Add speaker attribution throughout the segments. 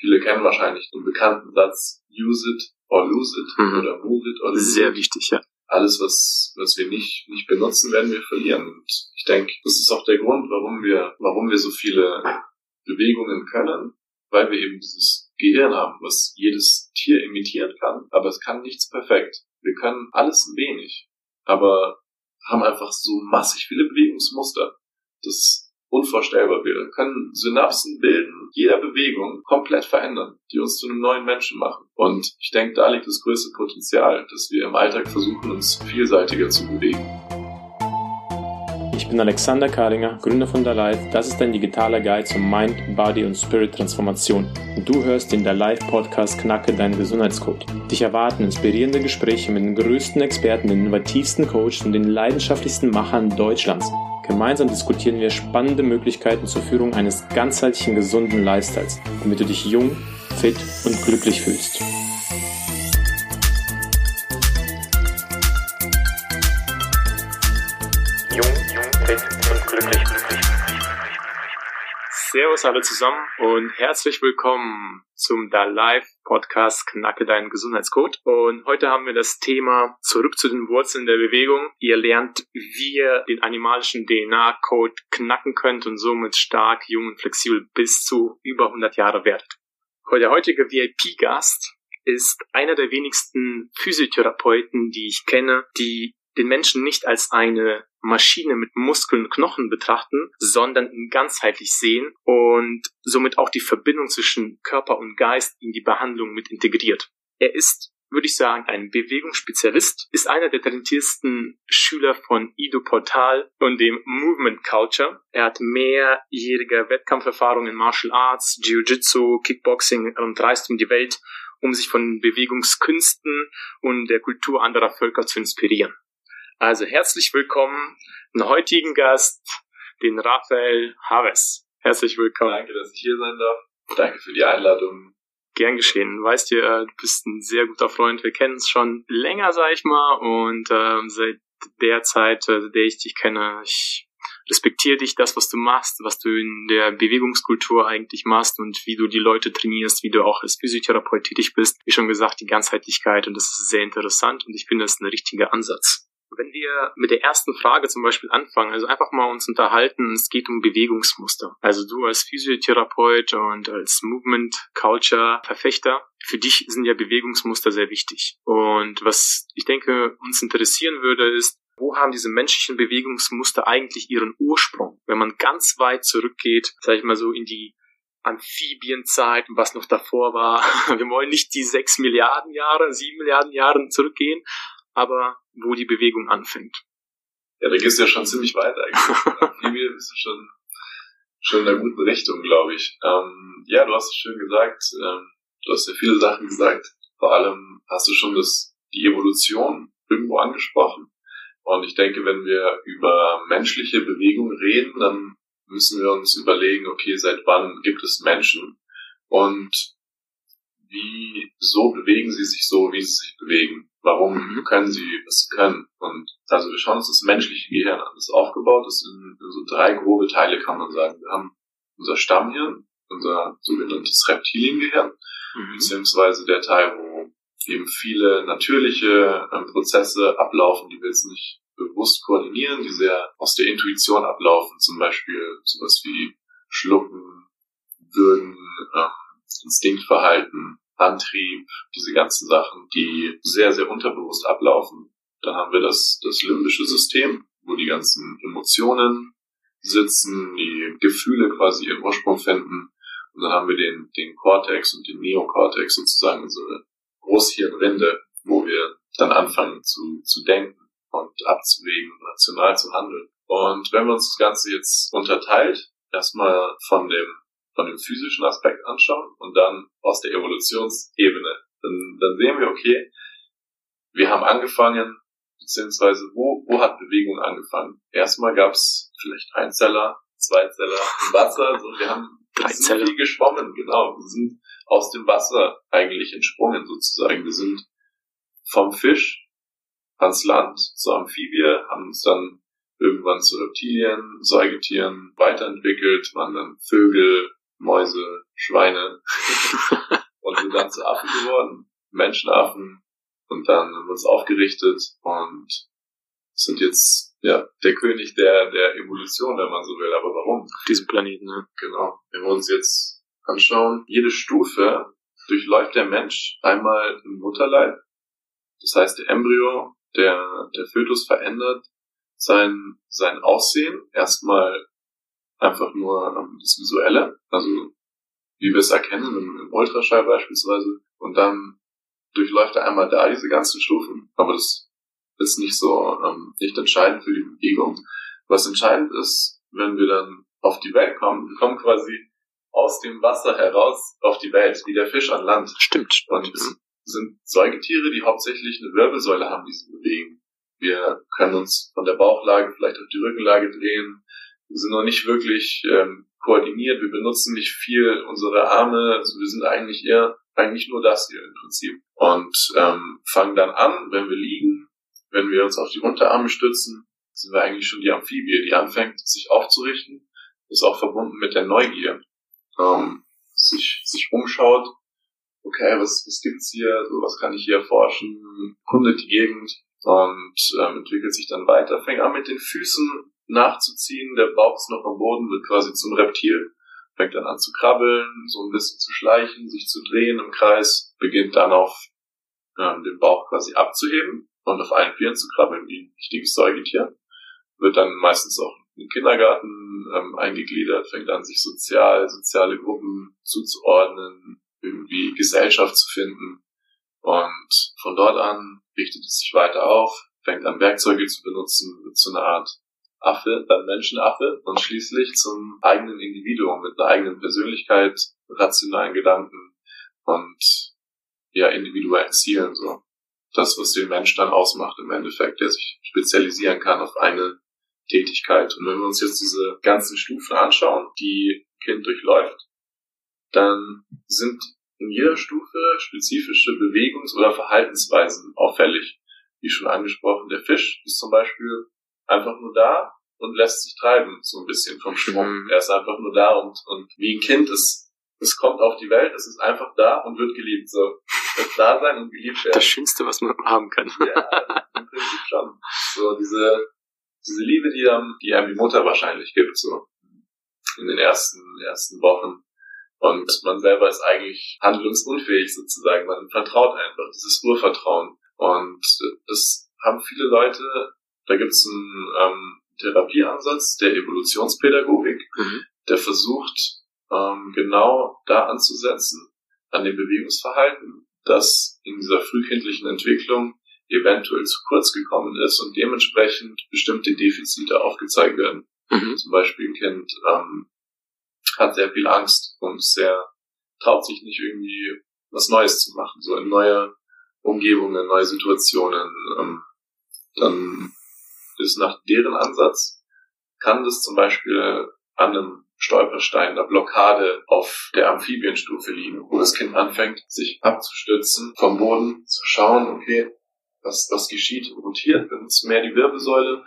Speaker 1: viele kennen wahrscheinlich den bekannten Satz, use it or lose it
Speaker 2: Mhm.
Speaker 1: oder move it or lose
Speaker 2: Sehr
Speaker 1: it.
Speaker 2: wichtig, ja.
Speaker 1: Alles, was, was wir nicht, nicht benutzen, werden wir verlieren. Und ich denke, das ist auch der Grund, warum wir, warum wir so viele Bewegungen können, weil wir eben dieses Gehirn haben, was jedes Tier imitieren kann, aber es kann nichts perfekt. Wir können alles ein wenig, aber haben einfach so massig viele Bewegungsmuster. Das unvorstellbar. Wir können Synapsen bilden, jeder Bewegung komplett verändern, die uns zu einem neuen Menschen machen. Und ich denke, da liegt das größte Potenzial, dass wir im Alltag versuchen, uns vielseitiger zu bewegen.
Speaker 3: Ich bin Alexander Karinger, Gründer von The Life. Das ist dein digitaler Guide zur Mind, Body und Spirit Transformation. Und du hörst den The Life Podcast Knacke deinen Gesundheitscode. Dich erwarten inspirierende Gespräche mit den größten Experten, den innovativsten Coaches und den leidenschaftlichsten Machern Deutschlands. Gemeinsam diskutieren wir spannende Möglichkeiten zur Führung eines ganzheitlichen gesunden Lifestyles, damit du dich jung, fit und glücklich fühlst. Jung, jung, fit und glücklich. Servus alle zusammen und herzlich willkommen zum Da Live Podcast Knacke deinen Gesundheitscode. Und heute haben wir das Thema zurück zu den Wurzeln der Bewegung. Ihr lernt, wie ihr den animalischen DNA-Code knacken könnt und somit stark, jung und flexibel bis zu über 100 Jahre werdet. Der heutige VIP-Gast ist einer der wenigsten Physiotherapeuten, die ich kenne, die den Menschen nicht als eine Maschine mit Muskeln und Knochen betrachten, sondern ihn ganzheitlich sehen und somit auch die Verbindung zwischen Körper und Geist in die Behandlung mit integriert. Er ist, würde ich sagen, ein Bewegungsspezialist, ist einer der talentiertesten Schüler von Ido Portal und dem Movement Culture. Er hat mehrjährige Wettkampferfahrung in Martial Arts, Jiu-Jitsu, Kickboxing und reist um die Welt, um sich von Bewegungskünsten und der Kultur anderer Völker zu inspirieren. Also herzlich willkommen, den heutigen Gast, den Raphael Haves. Herzlich willkommen.
Speaker 1: Danke, dass ich hier sein darf. Danke für die Einladung.
Speaker 3: Gern geschehen. Weißt du, äh, du bist ein sehr guter Freund. Wir kennen uns schon länger, sag ich mal. Und ähm, seit der Zeit, äh, der ich dich kenne, ich respektiere dich, das, was du machst, was du in der Bewegungskultur eigentlich machst und wie du die Leute trainierst, wie du auch als Physiotherapeut tätig bist. Wie schon gesagt, die Ganzheitlichkeit und das ist sehr interessant und ich finde, das ist ein richtiger Ansatz. Wenn wir mit der ersten Frage zum Beispiel anfangen, also einfach mal uns unterhalten, es geht um Bewegungsmuster. Also du als Physiotherapeut und als Movement Culture Verfechter, für dich sind ja Bewegungsmuster sehr wichtig. Und was ich denke uns interessieren würde, ist, wo haben diese menschlichen Bewegungsmuster eigentlich ihren Ursprung? Wenn man ganz weit zurückgeht, sage ich mal so in die Amphibienzeit und was noch davor war. Wir wollen nicht die sechs Milliarden Jahre, sieben Milliarden Jahre zurückgehen, aber wo die Bewegung anfängt.
Speaker 1: Ja, da gehst du ja schon ziemlich weit eigentlich. Amphibie bist du schon, schon in einer guten Richtung, glaube ich. Ähm, ja, du hast es schön gesagt. Ähm, du hast ja viele Sachen gesagt. Vor allem hast du schon das, die Evolution irgendwo angesprochen. Und ich denke, wenn wir über menschliche Bewegung reden, dann müssen wir uns überlegen, okay, seit wann gibt es Menschen und wie so bewegen sie sich so, wie sie sich bewegen. Warum können sie, was sie können? Und also wir schauen uns das menschliche Gehirn an. Das aufgebaut ist in, in so drei grobe Teile, kann man sagen. Wir haben unser Stammhirn, unser sogenanntes Reptiliengehirn,
Speaker 3: Mhm.
Speaker 1: beziehungsweise der Teil, wo eben viele natürliche ähm, Prozesse ablaufen, die wir jetzt nicht bewusst koordinieren, die sehr aus der Intuition ablaufen, zum Beispiel sowas wie Schlucken, Würgen, ähm, Instinktverhalten, Antrieb, diese ganzen Sachen, die sehr, sehr unterbewusst ablaufen. Dann haben wir das, das limbische System, wo die ganzen Emotionen sitzen, die Gefühle quasi ihren Ursprung finden. Und dann haben wir den, den Cortex und den Neokortex sozusagen, unsere Großhirnrinde, wo wir dann anfangen zu, zu denken und abzuwägen, rational zu handeln. Und wenn wir uns das Ganze jetzt unterteilt, erstmal von dem, von dem physischen Aspekt anschauen und dann aus der Evolutionsebene, dann, dann sehen wir, okay, wir haben angefangen, beziehungsweise wo, wo hat Bewegung angefangen? Erstmal gab es vielleicht Einzeller, Zweizeller im Wasser, so wir haben wir sind geschwommen, genau. Wir sind aus dem Wasser eigentlich entsprungen sozusagen. Wir sind vom Fisch ans Land zur Amphibie, haben uns dann irgendwann zu Reptilien, Säugetieren weiterentwickelt, waren dann Vögel, Mäuse, Schweine und sind dann zu Affen geworden, Menschenaffen und dann haben wir uns aufgerichtet und sind jetzt ja der König der der Evolution, wenn man so will. Aber warum?
Speaker 3: Auf diesem Planeten, ne?
Speaker 1: Genau. Wenn wir uns jetzt anschauen, jede Stufe durchläuft der Mensch einmal im Mutterleib. Das heißt, der Embryo, der, der Fötus verändert sein, sein Aussehen. Erstmal einfach nur ähm, das Visuelle, also wie wir es erkennen im, im Ultraschall beispielsweise. Und dann durchläuft er einmal da diese ganzen Stufen. Aber das ist nicht so, ähm, nicht entscheidend für die Bewegung. Was entscheidend ist, wenn wir dann auf die Welt kommen, wir kommen quasi aus dem Wasser heraus auf die Welt, wie der Fisch an Land.
Speaker 3: Stimmt.
Speaker 1: Und es sind Säugetiere, die hauptsächlich eine Wirbelsäule haben, die sie bewegen. Wir können uns von der Bauchlage vielleicht auf die Rückenlage drehen. Sind noch nicht wirklich ähm, koordiniert. Wir benutzen nicht viel unsere Arme. Also wir sind eigentlich eher eigentlich nur das hier im Prinzip. Und ähm, fangen dann an, wenn wir liegen, wenn wir uns auf die Unterarme stützen, sind wir eigentlich schon die Amphibie, die anfängt, sich aufzurichten. Ist auch verbunden mit der Neugier. Ähm, sich, sich umschaut, okay, was, was gibt's hier, so was kann ich hier erforschen, kundet die Gegend und ähm, entwickelt sich dann weiter, fängt an mit den Füßen nachzuziehen, der Bauch ist noch am Boden, wird quasi zum Reptil, fängt dann an zu krabbeln, so ein bisschen zu schleichen, sich zu drehen im Kreis, beginnt dann auf ähm, den Bauch quasi abzuheben und auf allen Vieren zu krabbeln wie ein richtiges Säugetier. Wird dann meistens auch den Kindergarten ähm, eingegliedert, fängt an, sich sozial, soziale Gruppen zuzuordnen, irgendwie Gesellschaft zu finden. Und von dort an richtet es sich weiter auf, fängt an Werkzeuge zu benutzen, wird zu einer Art Affe, dann Menschenaffe und schließlich zum eigenen Individuum mit einer eigenen Persönlichkeit, rationalen Gedanken und ja, individuellen Zielen, so. Das, was den Mensch dann ausmacht im Endeffekt, der sich spezialisieren kann auf eine Tätigkeit. Und wenn wir uns jetzt diese ganzen Stufen anschauen, die Kind durchläuft, dann sind in jeder Stufe spezifische Bewegungs- oder Verhaltensweisen auffällig. Wie schon angesprochen, der Fisch ist zum Beispiel einfach nur da und lässt sich treiben, so ein bisschen vom Schwung. Mhm. Er ist einfach nur da und, und wie ein Kind ist, es kommt auf die Welt, es ist einfach da und wird geliebt. So, das Dasein und geliebt werden.
Speaker 3: Das Schönste, was man haben kann.
Speaker 1: Ja, im Prinzip schon. So, diese, diese Liebe, die einem, die einem die Mutter wahrscheinlich gibt, so, in den ersten, ersten Wochen. Und man selber ist eigentlich handlungsunfähig sozusagen. Man vertraut einfach, dieses Urvertrauen. Und das haben viele Leute, da gibt es einen ähm, Therapieansatz der Evolutionspädagogik, mhm. der versucht, ähm, genau da anzusetzen, an dem Bewegungsverhalten, das in dieser frühkindlichen Entwicklung eventuell zu kurz gekommen ist und dementsprechend bestimmte Defizite aufgezeigt werden. Mhm. Zum Beispiel ein Kind ähm, hat sehr viel Angst und sehr traut sich nicht irgendwie was Neues zu machen, so in neue Umgebungen, neue Situationen. Ähm, dann ist nach deren Ansatz kann das zum Beispiel an einem Stolperstein, einer Blockade auf der Amphibienstufe liegen, wo das Kind anfängt, sich abzustützen, vom Boden zu schauen, okay, was, was geschieht, rotiert mehr die Wirbelsäule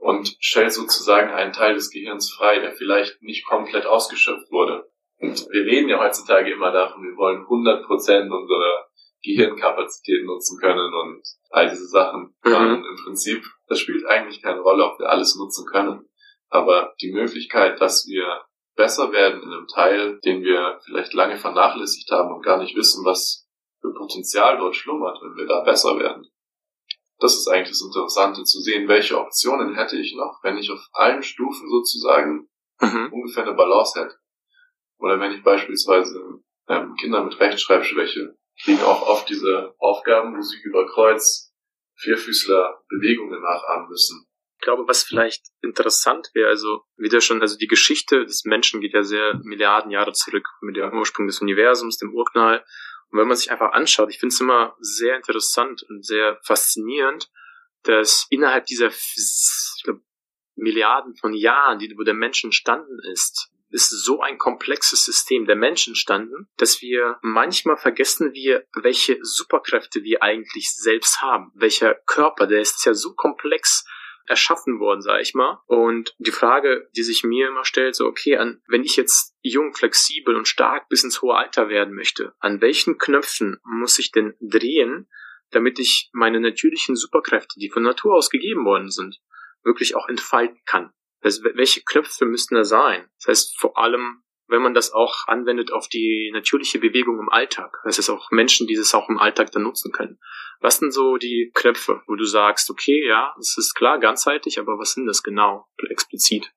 Speaker 1: und stellt sozusagen einen Teil des Gehirns frei, der vielleicht nicht komplett ausgeschöpft wurde. Und wir reden ja heutzutage immer davon, wir wollen 100% unserer Gehirnkapazität nutzen können und all diese Sachen. Mhm. Im Prinzip, das spielt eigentlich keine Rolle, ob wir alles nutzen können. Aber die Möglichkeit, dass wir besser werden in einem Teil, den wir vielleicht lange vernachlässigt haben und gar nicht wissen, was für Potenzial dort schlummert, wenn wir da besser werden, das ist eigentlich das Interessante zu sehen, welche Optionen hätte ich noch, wenn ich auf allen Stufen sozusagen mhm. ungefähr eine Balance hätte. Oder wenn ich beispielsweise ähm, Kinder mit Rechtschreibschwäche kriegen auch oft diese Aufgaben, wo sie über Kreuz Vierfüßler Bewegungen nachahmen müssen.
Speaker 3: Ich glaube, was vielleicht interessant wäre, also wieder schon, also die Geschichte des Menschen geht ja sehr Milliarden Jahre zurück mit dem Ursprung des Universums, dem Urknall. Und wenn man sich einfach anschaut, ich finde es immer sehr interessant und sehr faszinierend, dass innerhalb dieser glaub, Milliarden von Jahren, die, wo der Mensch entstanden ist, ist so ein komplexes System der Menschen entstanden, dass wir manchmal vergessen wir, welche Superkräfte wir eigentlich selbst haben. Welcher Körper, der ist ja so komplex erschaffen worden, sag ich mal. Und die Frage, die sich mir immer stellt, so, okay, an, wenn ich jetzt jung, flexibel und stark bis ins hohe Alter werden möchte, an welchen Knöpfen muss ich denn drehen, damit ich meine natürlichen Superkräfte, die von Natur aus gegeben worden sind, wirklich auch entfalten kann? Also, welche Knöpfe müssten da sein? Das heißt, vor allem wenn man das auch anwendet auf die natürliche Bewegung im Alltag. Das ist auch Menschen, die das auch im Alltag dann nutzen können. Was sind so die Knöpfe, wo du sagst, okay, ja, das ist klar, ganzheitlich, aber was sind das genau, explizit?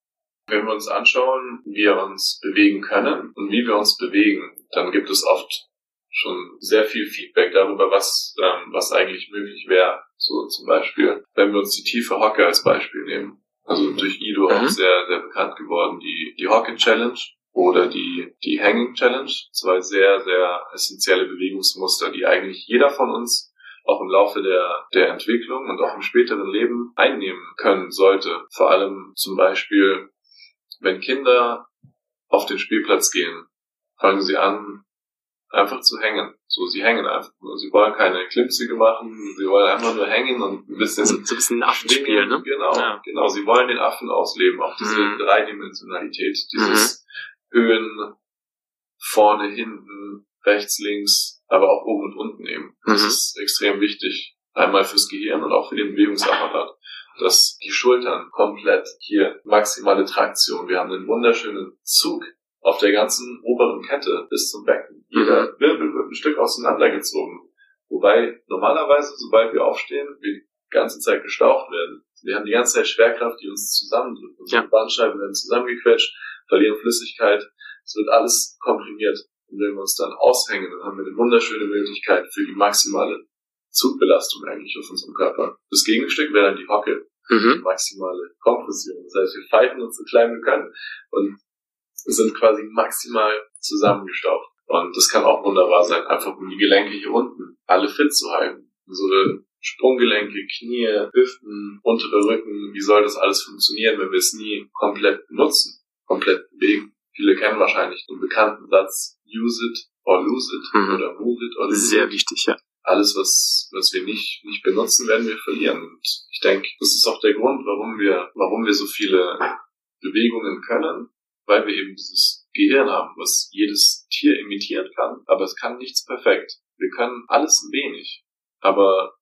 Speaker 1: Wenn wir uns anschauen, wie wir uns bewegen können und wie wir uns bewegen, dann gibt es oft schon sehr viel Feedback darüber, was, ähm, was eigentlich möglich wäre. So zum Beispiel, wenn wir uns die tiefe Hocke als Beispiel nehmen. Also durch Ido mhm. auch sehr, sehr bekannt geworden, die, die Hocke Challenge oder die, die Hanging Challenge. Zwei sehr, sehr essentielle Bewegungsmuster, die eigentlich jeder von uns auch im Laufe der, der Entwicklung und auch im späteren Leben einnehmen können sollte. Vor allem zum Beispiel, wenn Kinder auf den Spielplatz gehen, fangen sie an, einfach zu hängen. So, sie hängen einfach nur. Sie wollen keine Klimpsige machen, sie wollen einfach nur hängen und ein bisschen. So,
Speaker 3: so ein bisschen Affenspiel, ne?
Speaker 1: Genau, ja. genau. Sie wollen den Affen ausleben, auch diese mhm. Dreidimensionalität, dieses mhm. Höhen vorne, hinten, rechts, links, aber auch oben und unten eben. Das mhm. ist extrem wichtig. Einmal fürs Gehirn und auch für den Bewegungsapparat. Dass die Schultern komplett hier maximale Traktion. Wir haben einen wunderschönen Zug auf der ganzen oberen Kette bis zum Becken. Jeder mhm. Wirbel wird ein Stück auseinandergezogen. Wobei normalerweise, sobald wir aufstehen, wir die ganze Zeit gestaucht werden. Wir haben die ganze Zeit Schwerkraft, die uns zusammendrückt. Unsere ja. Bandscheiben werden zusammengequetscht verlieren Flüssigkeit. Es wird alles komprimiert. Und wenn wir uns dann aushängen, dann haben wir eine wunderschöne Möglichkeit für die maximale Zugbelastung eigentlich auf unserem Körper. Das Gegenstück wäre dann die Hocke. Mhm. Maximale Kompression. Das heißt, wir falten uns so klein wir können und sind quasi maximal zusammengestaucht. Und das kann auch wunderbar sein, einfach um die Gelenke hier unten alle fit zu halten. Unsere Sprunggelenke, Knie, Hüften, untere Rücken, wie soll das alles funktionieren, wenn wir es nie komplett benutzen? komplett bewegen. Viele kennen wahrscheinlich den bekannten Satz use it or lose it mhm. oder move it or lose
Speaker 3: Sehr wichtig, ja.
Speaker 1: Alles, was, was wir nicht, nicht benutzen, werden wir verlieren. Und ich denke, das ist auch der Grund, warum wir, warum wir so viele Bewegungen können, weil wir eben dieses Gehirn haben, was jedes Tier imitieren kann, aber es kann nichts perfekt. Wir können alles ein wenig, aber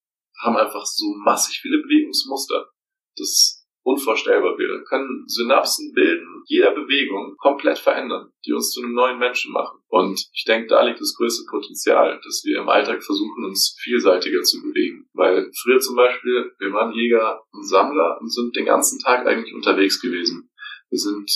Speaker 1: haben einfach so massig viele Bewegungsmuster. Das unvorstellbar. Wir können Synapsen bilden, jeder Bewegung komplett verändern, die uns zu einem neuen Menschen machen. Und ich denke, da liegt das größte Potenzial, dass wir im Alltag versuchen, uns vielseitiger zu bewegen. Weil früher zum Beispiel, wir waren Jäger und Sammler und sind den ganzen Tag eigentlich unterwegs gewesen. Wir sind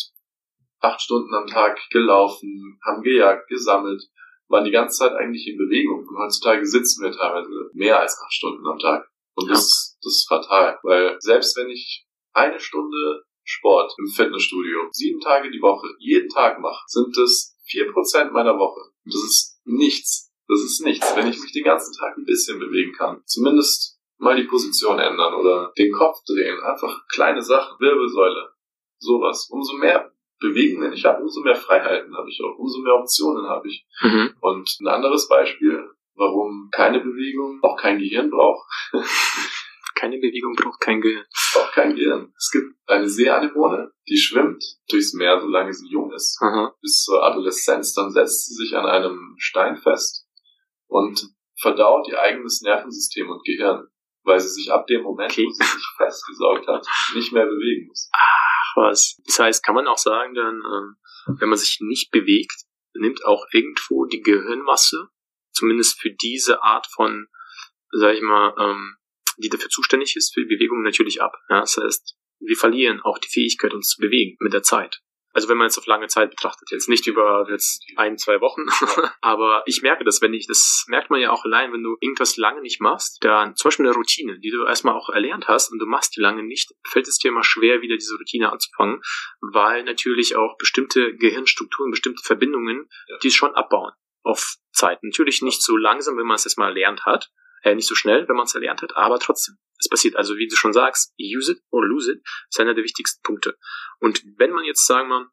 Speaker 1: acht Stunden am Tag gelaufen, haben gejagt, gesammelt, waren die ganze Zeit eigentlich in Bewegung. Und heutzutage sitzen wir teilweise mehr als acht Stunden am Tag. Und das, das ist fatal, weil selbst wenn ich eine Stunde Sport im Fitnessstudio, sieben Tage die Woche, jeden Tag mache, sind das vier Prozent meiner Woche. Und das ist nichts. Das ist nichts, wenn ich mich den ganzen Tag ein bisschen bewegen kann. Zumindest mal die Position ändern oder den Kopf drehen. Einfach kleine Sachen, Wirbelsäule, sowas. Umso mehr Bewegungen ich habe, umso mehr Freiheiten habe ich auch, umso mehr Optionen habe ich. Mhm. Und ein anderes Beispiel, warum keine Bewegung auch kein Gehirn braucht.
Speaker 3: keine Bewegung braucht kein Gehirn.
Speaker 1: Braucht kein Gehirn. Es gibt eine Seeanemone, die schwimmt durchs Meer, solange sie jung ist, Aha. bis zur Adoleszenz. Dann setzt sie sich an einem Stein fest und verdaut ihr eigenes Nervensystem und Gehirn, weil sie sich ab dem Moment, okay. wo sie sich festgesaugt hat, nicht mehr bewegen muss.
Speaker 3: Ach, was. Das heißt, kann man auch sagen, dann, ähm, wenn man sich nicht bewegt, nimmt auch irgendwo die Gehirnmasse, zumindest für diese Art von, sag ich mal, ähm, die dafür zuständig ist, für die Bewegung natürlich ab. Das heißt, wir verlieren auch die Fähigkeit, uns zu bewegen mit der Zeit. Also wenn man es auf lange Zeit betrachtet, jetzt nicht über jetzt ein, zwei Wochen, aber ich merke das, wenn ich, das merkt man ja auch allein, wenn du irgendwas lange nicht machst, dann zum Beispiel eine Routine, die du erstmal auch erlernt hast und du machst die lange nicht, fällt es dir immer schwer, wieder diese Routine anzufangen, weil natürlich auch bestimmte Gehirnstrukturen, bestimmte Verbindungen, die schon abbauen auf Zeit. Natürlich nicht so langsam, wenn man es erstmal erlernt hat, äh, nicht so schnell, wenn man es erlernt hat, aber trotzdem. Es passiert also, wie du schon sagst, use it or lose it, ist einer der wichtigsten Punkte. Und wenn man jetzt, sagen wir,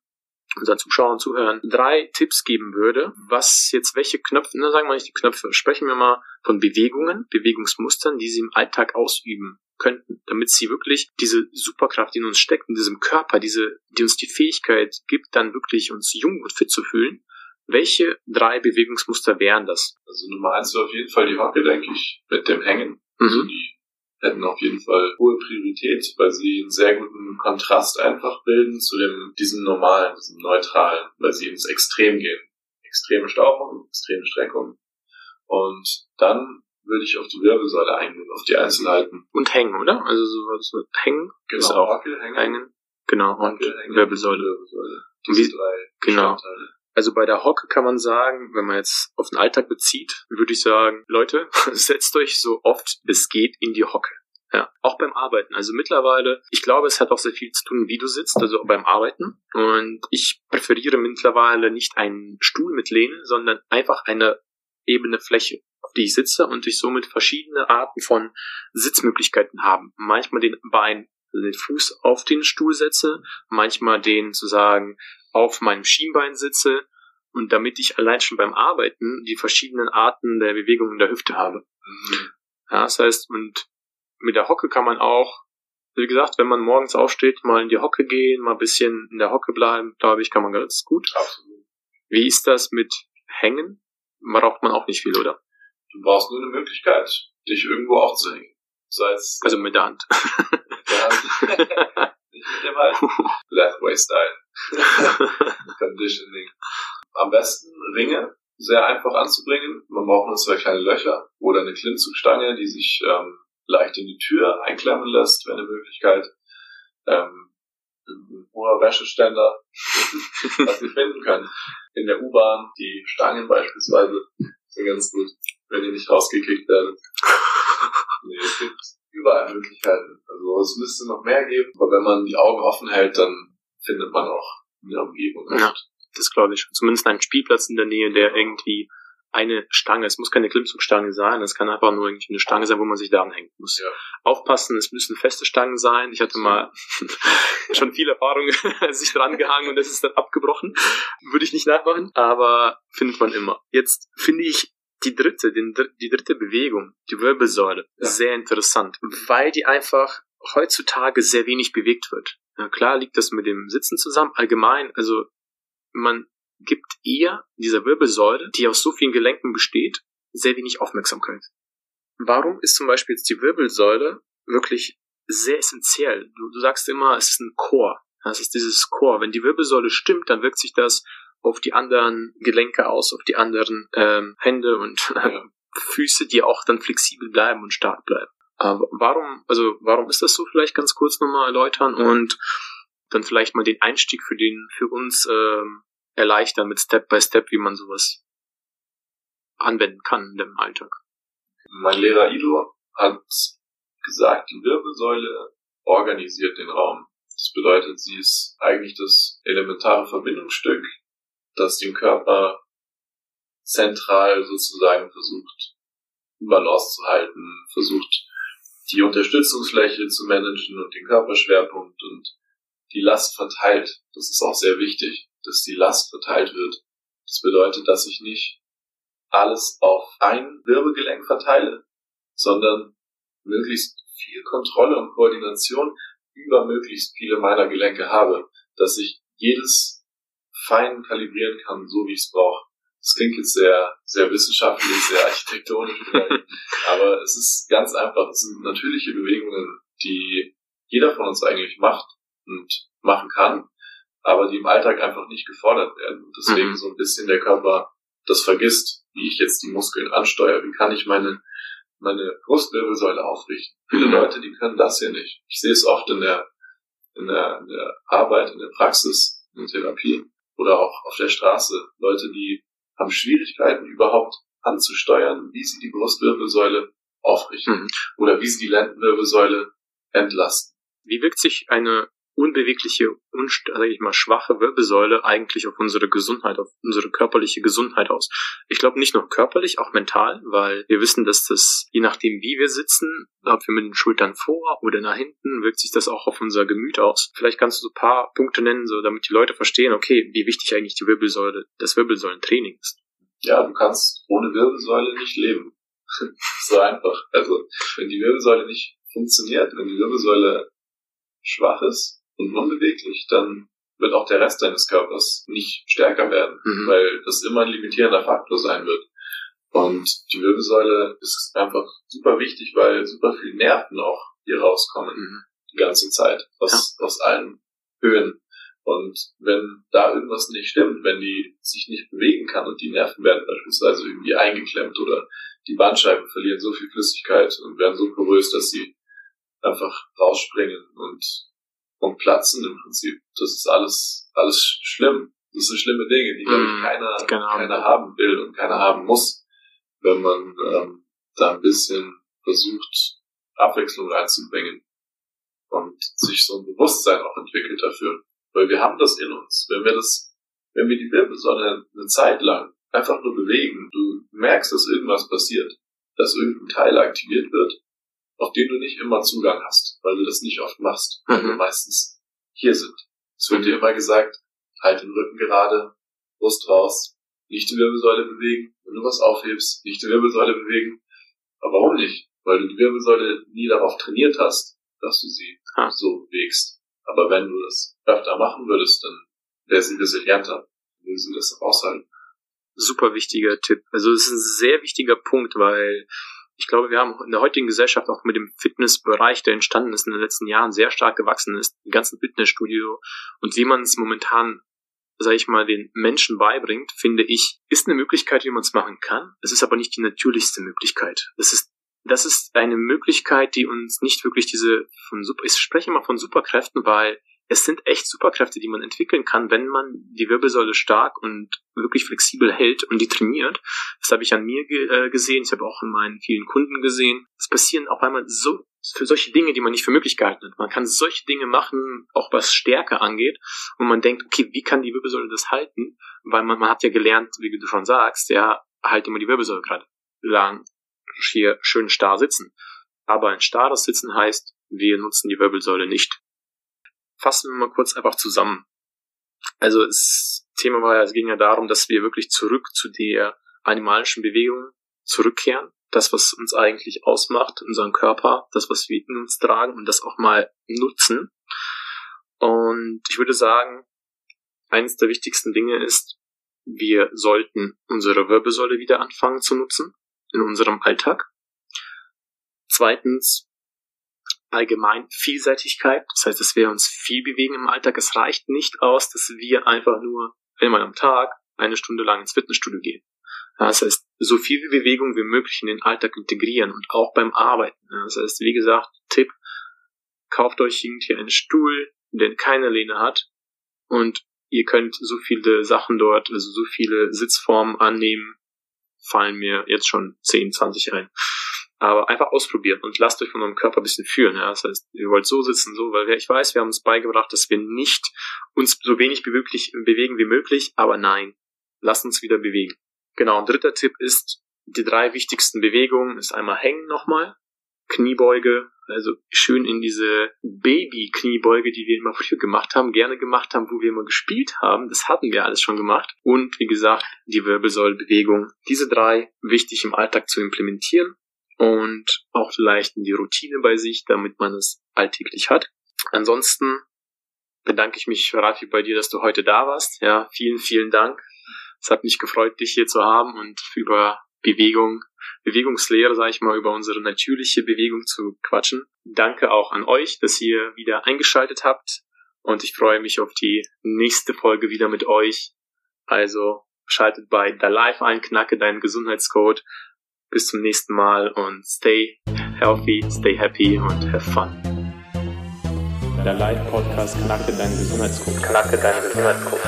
Speaker 3: unseren Zuschauern, Zuhörern drei Tipps geben würde, was jetzt welche Knöpfe, na sagen wir nicht die Knöpfe, sprechen wir mal von Bewegungen, Bewegungsmustern, die sie im Alltag ausüben könnten, damit sie wirklich diese Superkraft, die in uns steckt, in diesem Körper, diese, die uns die Fähigkeit gibt, dann wirklich uns jung und fit zu fühlen. Welche drei Bewegungsmuster wären das?
Speaker 1: Also Nummer eins wäre auf jeden Fall die Hocke, denke ich, mit dem Hängen. Also
Speaker 3: Mhm.
Speaker 1: die hätten auf jeden Fall hohe Priorität, weil sie einen sehr guten Kontrast einfach bilden zu dem, diesem normalen, diesem neutralen, weil sie ins Extrem gehen. Extreme Stauchung, extreme Streckung. Und dann würde ich auf die Wirbelsäule eingehen, auf die Einzelheiten.
Speaker 3: Und hängen, oder? Also so, so hängen ist auch
Speaker 1: Hocke, Hängen,
Speaker 3: hängen. Genau. Und
Speaker 1: Hängen,
Speaker 3: Wirbelsäule.
Speaker 1: Wirbelsäule. Diese
Speaker 3: wie-
Speaker 1: drei
Speaker 3: genau.
Speaker 1: Bestandteile.
Speaker 3: Also bei der Hocke kann man sagen, wenn man jetzt auf den Alltag bezieht, würde ich sagen, Leute, setzt euch so oft es geht in die Hocke. Ja, auch beim Arbeiten. Also mittlerweile, ich glaube, es hat auch sehr viel zu tun, wie du sitzt, also beim Arbeiten. Und ich präferiere mittlerweile nicht einen Stuhl mit Lehne, sondern einfach eine ebene Fläche, auf die ich sitze und ich somit verschiedene Arten von Sitzmöglichkeiten habe. Manchmal den Bein, also den Fuß auf den Stuhl setze, manchmal den zu sagen, auf meinem Schienbein sitze und damit ich allein schon beim Arbeiten die verschiedenen Arten der Bewegung in der Hüfte habe.
Speaker 1: Mhm.
Speaker 3: Ja, das heißt, und mit der Hocke kann man auch, wie gesagt, wenn man morgens aufsteht, mal in die Hocke gehen, mal ein bisschen in der Hocke bleiben, glaube ich, kann man ganz gut.
Speaker 1: Absolut.
Speaker 3: Wie ist das mit Hängen? Braucht man auch nicht viel, oder?
Speaker 1: Du brauchst nur eine Möglichkeit, dich irgendwo aufzuhängen. Sei es
Speaker 3: Also mit der Hand.
Speaker 1: Ja, nicht mit dem halt. Lethway Style. Conditioning. Am besten Ringe, sehr einfach anzubringen. Man braucht nur zwei kleine Löcher oder eine Klimmzugstange, die sich ähm, leicht in die Tür einklemmen lässt, wäre eine Möglichkeit. Ähm, ein hoher Wäscheständer, was ihr finden könnt. In der U-Bahn, die Stangen beispielsweise, sind ganz gut, wenn ihr nicht rausgekickt werdet. Nee, es gibt überall Möglichkeiten. Also es müsste noch mehr geben, aber wenn man die Augen offen hält, dann findet man auch in der Umgebung.
Speaker 3: Ja. Das glaube ich schon. Zumindest ein Spielplatz in der Nähe, der irgendwie eine Stange, es muss keine Klimmzugstange sein, es kann einfach nur irgendwie eine Stange sein, wo man sich daran hängen muss.
Speaker 1: Ja.
Speaker 3: Aufpassen, es müssen feste Stangen sein. Ich hatte mal schon viel Erfahrung, sich dran gehangen und das ist dann abgebrochen. Würde ich nicht nachmachen, aber findet man immer. Jetzt finde ich die dritte, den, die dritte Bewegung, die Wirbelsäule,
Speaker 1: Ja.
Speaker 3: sehr interessant, weil die einfach heutzutage sehr wenig bewegt wird. Ja, klar liegt das mit dem Sitzen zusammen. Allgemein, also man gibt eher dieser Wirbelsäule, die aus so vielen Gelenken besteht, sehr wenig Aufmerksamkeit. Warum ist zum Beispiel jetzt die Wirbelsäule wirklich sehr essentiell? Du, du sagst immer, es ist ein Chor. Das ist dieses Chor. Wenn die Wirbelsäule stimmt, dann wirkt sich das auf die anderen Gelenke aus, auf die anderen ähm, Hände und
Speaker 1: Ja.
Speaker 3: Füße, die auch dann flexibel bleiben und stark bleiben. Aber warum, also warum ist das so? Vielleicht ganz kurz nochmal erläutern und dann vielleicht mal den Einstieg für den für uns ähm, erleichtern mit Step by Step, wie man sowas anwenden kann in dem Alltag.
Speaker 1: Mein Lehrer Ido hat gesagt, die Wirbelsäule organisiert den Raum. Das bedeutet, sie ist eigentlich das elementare Verbindungsstück, das den Körper zentral sozusagen versucht, in Balance zu halten, versucht, die Unterstützungsfläche zu managen und den Körperschwerpunkt und die Last verteilt. Das ist auch sehr wichtig, dass die Last verteilt wird. Das bedeutet, dass ich nicht alles auf ein Wirbelgelenk verteile, sondern möglichst viel Kontrolle und Koordination über möglichst viele meiner Gelenke habe, dass ich jedes fein kalibrieren kann, so wie ich es brauche. Das klingt jetzt sehr, sehr wissenschaftlich, sehr architektonisch, aber es ist ganz einfach. Es sind natürliche Bewegungen, die jeder von uns eigentlich macht und machen kann, aber die im Alltag einfach nicht gefordert werden. Und deswegen
Speaker 3: Mhm.
Speaker 1: so ein bisschen der Körper das vergisst, wie ich jetzt die Muskeln ansteuere. Wie kann ich meine, meine Brustwirbelsäule aufrichten? Viele
Speaker 3: Mhm.
Speaker 1: Leute, die können das hier nicht. Ich sehe es oft in der, in der, in der Arbeit, in der Praxis, in der Therapie oder auch auf der Straße. Leute, die haben Schwierigkeiten überhaupt anzusteuern, wie sie die Brustwirbelsäule aufrichten
Speaker 3: Mhm.
Speaker 1: oder wie sie die Lendenwirbelsäule entlasten.
Speaker 3: Wie wirkt sich eine unbewegliche, sage ich mal, schwache Wirbelsäule eigentlich auf unsere Gesundheit, auf unsere körperliche Gesundheit aus? Ich glaube nicht nur körperlich, auch mental, weil wir wissen, dass das, je nachdem wie wir sitzen, ob wir mit den Schultern vor oder nach hinten, wirkt sich das auch auf unser Gemüt aus. Vielleicht kannst du so ein paar Punkte nennen, so damit die Leute verstehen, okay, wie wichtig eigentlich die Wirbelsäule, das Wirbelsäulentraining ist.
Speaker 1: Ja, du kannst ohne Wirbelsäule nicht leben. so einfach. Also, wenn die Wirbelsäule nicht funktioniert, wenn die Wirbelsäule schwach ist und unbeweglich, dann wird auch der Rest deines Körpers nicht stärker werden, mhm. weil das immer ein limitierender Faktor sein wird. Und die Wirbelsäule ist einfach super wichtig, weil super viele Nerven auch hier rauskommen mhm. die ganze Zeit aus, ja. aus allen Höhen. Und wenn da irgendwas nicht stimmt, wenn die sich nicht bewegen kann und die Nerven werden beispielsweise irgendwie eingeklemmt oder die Bandscheiben verlieren so viel Flüssigkeit und werden so porös, dass sie einfach rausspringen und, und platzen im Prinzip. Das ist alles, alles schlimm. Das sind schlimme Dinge, die, mm, keiner, genau. keiner haben will und keiner haben muss, wenn man ähm, da ein bisschen versucht, Abwechslung reinzubringen und sich so ein Bewusstsein auch entwickelt dafür. Weil wir haben das in uns. Wenn wir das, wenn wir die Wirbelsäule eine Zeit lang einfach nur bewegen, du merkst, dass irgendwas passiert, dass irgendein Teil aktiviert wird, auf den du nicht immer Zugang hast, weil du das nicht oft machst, weil mhm. wir meistens hier sind. Es wird dir immer gesagt, halt den Rücken gerade, Brust raus, nicht die Wirbelsäule bewegen, wenn du was aufhebst, nicht die Wirbelsäule bewegen. Aber warum nicht? Weil du die Wirbelsäule nie darauf trainiert hast, dass du sie ah. so bewegst. Aber wenn du das öfter machen würdest, dann wäre sie resilienter. Würden sie das aushalten.
Speaker 3: Super wichtiger Tipp. Also es ist ein sehr wichtiger Punkt, weil ich glaube, wir haben in der heutigen Gesellschaft auch mit dem Fitnessbereich, der entstanden ist in den letzten Jahren, sehr stark gewachsen ist, die ganzen Fitnessstudio und wie man es momentan, sage ich mal, den Menschen beibringt, finde ich, ist eine Möglichkeit, wie man es machen kann. Es ist aber nicht die natürlichste Möglichkeit. Es ist das ist eine Möglichkeit, die uns nicht wirklich diese von Super, ich spreche mal von Superkräften, weil es sind echt Superkräfte, die man entwickeln kann, wenn man die Wirbelsäule stark und wirklich flexibel hält und die trainiert. Das habe ich an mir ge äh, gesehen, ich habe auch in meinen vielen Kunden gesehen. Es passieren auch einmal so für solche Dinge, die man nicht für möglich gehalten hat. Man kann solche Dinge machen, auch was Stärke angeht, und man denkt, okay, wie kann die Wirbelsäule das halten? Weil man, man hat ja gelernt, wie du schon sagst, ja, halt immer die Wirbelsäule gerade lang hier schön starr sitzen. Aber ein starres Sitzen heißt, wir nutzen die Wirbelsäule nicht fassen wir mal kurz einfach zusammen. Also das Thema war ja, es ging ja darum, dass wir wirklich zurück zu der animalischen Bewegung zurückkehren. Das, was uns eigentlich ausmacht, unseren Körper, das, was wir in uns tragen und das auch mal nutzen. Und ich würde sagen, eines der wichtigsten Dinge ist, wir sollten unsere Wirbelsäule wieder anfangen zu nutzen in unserem Alltag. Zweitens, allgemein Vielseitigkeit. Das heißt, dass wir uns viel bewegen im Alltag. Es reicht nicht aus, dass wir einfach nur einmal am Tag eine Stunde lang ins Fitnessstudio gehen. Das heißt, so viel Bewegung wie möglich in den Alltag integrieren und auch beim Arbeiten. Das heißt, wie gesagt, Tipp, kauft euch irgendwie einen Stuhl, der keine Lehne hat und ihr könnt so viele Sachen dort, also so viele Sitzformen annehmen, fallen mir jetzt schon 10, 20 ein. Aber einfach ausprobieren und lasst euch von eurem Körper ein bisschen fühlen. Ja? Das heißt, ihr wollt so sitzen, so, weil ich weiß, wir haben uns beigebracht, dass wir nicht uns so wenig beweglich, bewegen wie möglich, aber nein, lasst uns wieder bewegen. Genau, ein dritter Tipp ist, die drei wichtigsten Bewegungen ist einmal hängen nochmal, Kniebeuge, also schön in diese Baby-Kniebeuge, die wir immer früher gemacht haben, gerne gemacht haben, wo wir immer gespielt haben. Das hatten wir alles schon gemacht. Und wie gesagt, die Wirbelsäulbewegung. Diese drei wichtig im Alltag zu implementieren und auch vielleicht die Routine bei sich, damit man es alltäglich hat. Ansonsten bedanke ich mich, Rafi, bei dir, dass du heute da warst. Ja, vielen, vielen Dank. Es hat mich gefreut, dich hier zu haben und über Bewegung, Bewegungslehre, sage ich mal, über unsere natürliche Bewegung zu quatschen. Danke auch an euch, dass ihr wieder eingeschaltet habt und ich freue mich auf die nächste Folge wieder mit euch. Also schaltet bei Da Live ein, knacke deinen Gesundheitscode bis zum nächsten Mal und stay healthy, stay happy und have fun.
Speaker 2: Der Live-Podcast Knacke deinen Gesundheitscode.
Speaker 3: Knacke deinen Gesundheitscode.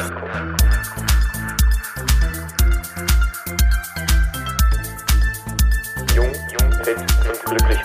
Speaker 2: Jung, jung, fit und glücklich.